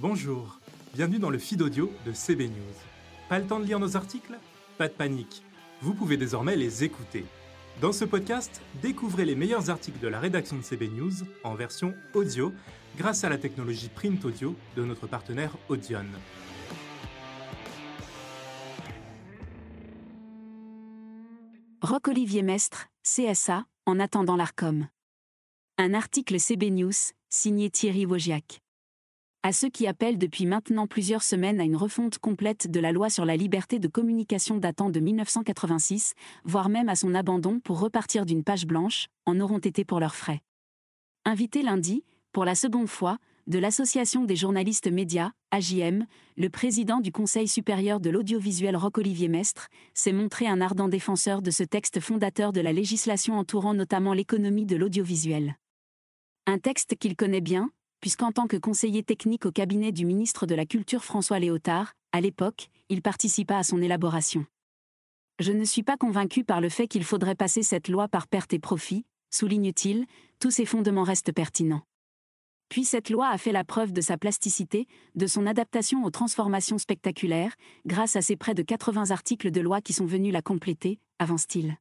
Bonjour, bienvenue dans le feed audio de CB News. Pas le temps de lire nos articles? Pas de panique, vous pouvez désormais les écouter. Dans ce podcast, découvrez les meilleurs articles de la rédaction de CB News en version audio grâce à la technologie print audio de notre partenaire Audion. Roc-Olivier Mestre, CSA, en attendant l'ARCOM. Un article CB News, signé Thierry Wogiac. À ceux qui appellent depuis maintenant plusieurs semaines à une refonte complète de la loi sur la liberté de communication datant de 1986, voire même à son abandon pour repartir d'une page blanche, en auront été pour leurs frais. Invité lundi, pour la seconde fois, de l'Association des journalistes médias, AJM, le président du Conseil supérieur de l'audiovisuel Roc-Olivier Mestre s'est montré un ardent défenseur de ce texte fondateur de la législation entourant notamment l'économie de l'audiovisuel. Un texte qu'il connaît bien, puisqu'en tant que conseiller technique au cabinet du ministre de la Culture François Léotard, à l'époque, il participa à son élaboration. Je ne suis pas convaincu par le fait qu'il faudrait passer cette loi par perte et profit, souligne-t-il, tous ses fondements restent pertinents. Puis cette loi a fait la preuve de sa plasticité, de son adaptation aux transformations spectaculaires, grâce à ses près de 80 articles de loi qui sont venus la compléter, avance-t-il.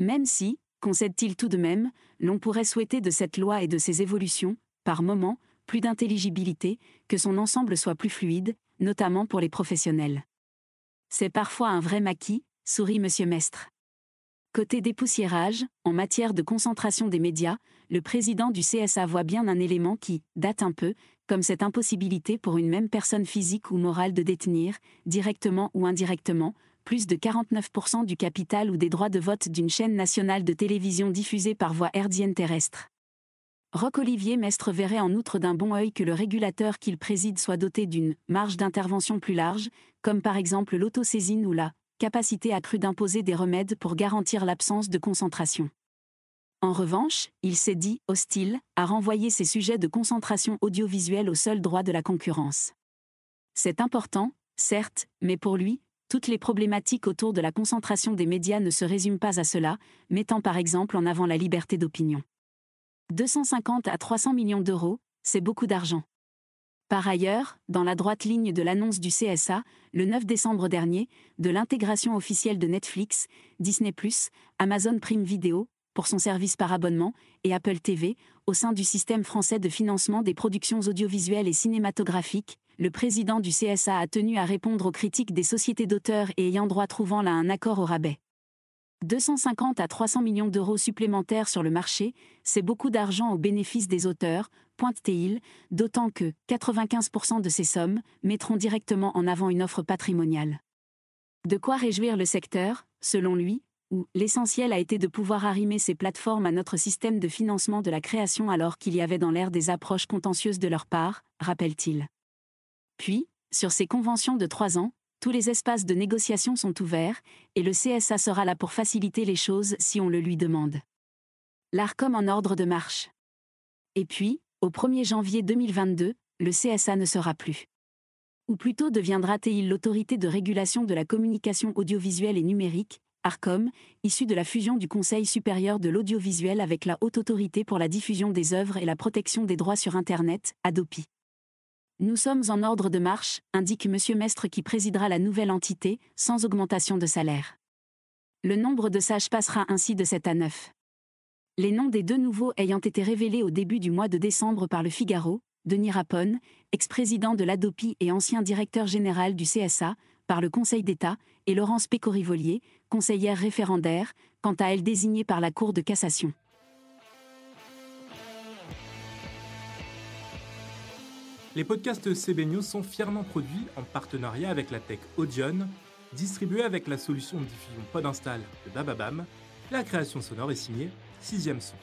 Même si, concède-t-il tout de même, l'on pourrait souhaiter de cette loi et de ses évolutions, par moments, plus d'intelligibilité, que son ensemble soit plus fluide, notamment pour les professionnels. C'est parfois un vrai maquis, sourit M. Mestre. Côté dépoussiérage, en matière de concentration des médias, le président du CSA voit bien un élément qui date un peu, comme cette impossibilité pour une même personne physique ou morale de détenir, directement ou indirectement, plus de 49% du capital ou des droits de vote d'une chaîne nationale de télévision diffusée par voie herdienne terrestre. Roch-Olivier Mestre verrait en outre d'un bon œil que le régulateur qu'il préside soit doté d'une marge d'intervention plus large, comme par exemple l'autosaisine ou la capacité accrue d'imposer des remèdes pour garantir l'absence de concentration. En revanche, il s'est dit hostile à renvoyer ces sujets de concentration audiovisuelle au seul droit de la concurrence. C'est important, certes, mais pour lui, toutes les problématiques autour de la concentration des médias ne se résument pas à cela, mettant par exemple en avant la liberté d'opinion. 250 à 300 millions d'euros, c'est beaucoup d'argent. Par ailleurs, dans la droite ligne de l'annonce du CSA, le 9 décembre dernier, de l'intégration officielle de Netflix, Disney ⁇ Amazon Prime Video, pour son service par abonnement, et Apple TV, au sein du système français de financement des productions audiovisuelles et cinématographiques, le président du CSA a tenu à répondre aux critiques des sociétés d'auteurs et ayant droit trouvant là un accord au rabais. 250 à 300 millions d'euros supplémentaires sur le marché, c'est beaucoup d'argent au bénéfice des auteurs, pointe-t-il, d'autant que 95% de ces sommes mettront directement en avant une offre patrimoniale. De quoi réjouir le secteur, selon lui, où l'essentiel a été de pouvoir arrimer ces plateformes à notre système de financement de la création alors qu'il y avait dans l'air des approches contentieuses de leur part, rappelle-t-il. Puis, sur ces conventions de trois ans, tous les espaces de négociation sont ouverts, et le CSA sera là pour faciliter les choses si on le lui demande. L'ARCOM en ordre de marche. Et puis, au 1er janvier 2022, le CSA ne sera plus. Ou plutôt deviendra-t-il l'autorité de régulation de la communication audiovisuelle et numérique, ARCOM, issue de la fusion du Conseil supérieur de l'audiovisuel avec la Haute Autorité pour la diffusion des œuvres et la protection des droits sur Internet, ADOPI. Nous sommes en ordre de marche, indique M. Mestre qui présidera la nouvelle entité, sans augmentation de salaire. Le nombre de sages passera ainsi de 7 à 9. Les noms des deux nouveaux ayant été révélés au début du mois de décembre par le Figaro, Denis Rapone, ex-président de l'ADOPI et ancien directeur général du CSA, par le Conseil d'État, et Laurence Pécorivolier, conseillère référendaire, quant à elle désignée par la Cour de cassation. Les podcasts CB sont fièrement produits en partenariat avec la tech Audion, distribués avec la solution de diffusion Podinstall de Bababam. La création sonore est signée 6 Son.